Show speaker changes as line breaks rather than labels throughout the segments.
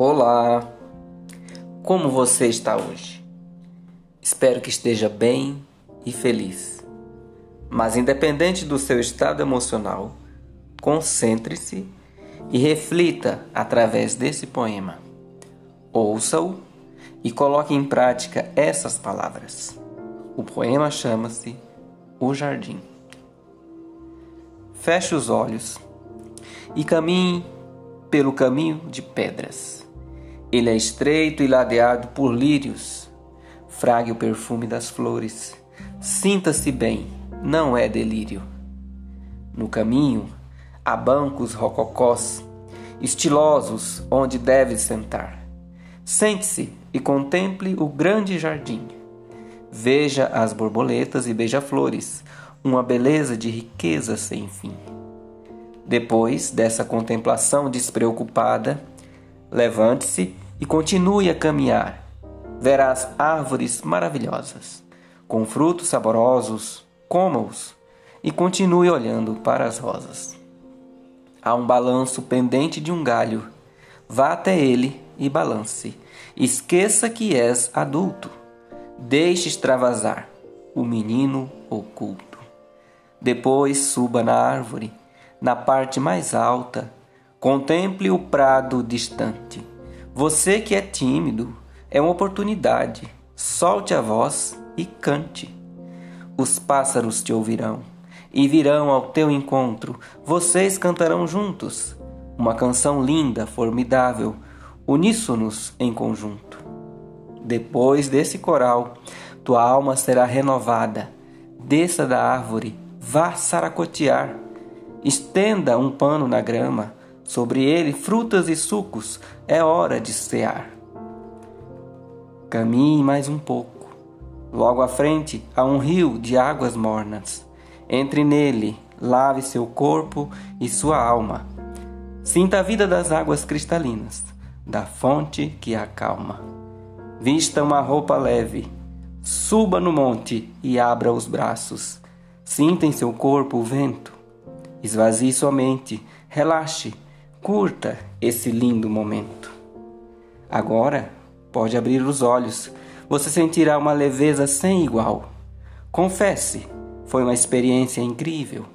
Olá! Como você está hoje? Espero que esteja bem e feliz. Mas, independente do seu estado emocional, concentre-se e reflita através desse poema. Ouça-o e coloque em prática essas palavras. O poema chama-se O Jardim. Feche os olhos e caminhe pelo caminho de pedras. Ele é estreito e ladeado por lírios. Frague o perfume das flores. Sinta-se bem, não é delírio. No caminho há bancos rococós, estilosos onde deve sentar. Sente-se e contemple o grande jardim. Veja as borboletas e beija-flores, uma beleza de riqueza sem fim. Depois dessa contemplação despreocupada, levante-se e continue a caminhar. Verás árvores maravilhosas, com frutos saborosos, coma-os e continue olhando para as rosas. Há um balanço pendente de um galho. Vá até ele e balance. Esqueça que és adulto. Deixe extravasar o menino oculto. Depois suba na árvore na parte mais alta, contemple o prado distante. Você que é tímido, é uma oportunidade. Solte a voz e cante. Os pássaros te ouvirão e virão ao teu encontro. Vocês cantarão juntos uma canção linda, formidável, uníssonos em conjunto. Depois desse coral, tua alma será renovada. Desça da árvore, vá saracotear Estenda um pano na grama, sobre ele frutas e sucos, é hora de cear. Caminhe mais um pouco. Logo à frente há um rio de águas mornas. Entre nele, lave seu corpo e sua alma. Sinta a vida das águas cristalinas, da fonte que acalma. Vista uma roupa leve, suba no monte e abra os braços. Sinta em seu corpo o vento Esvazie sua mente, relaxe, curta esse lindo momento. Agora pode abrir os olhos, você sentirá uma leveza sem igual. Confesse, foi uma experiência incrível.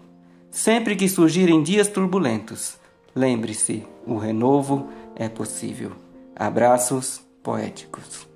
Sempre que surgirem dias turbulentos, lembre-se: o renovo é possível. Abraços poéticos.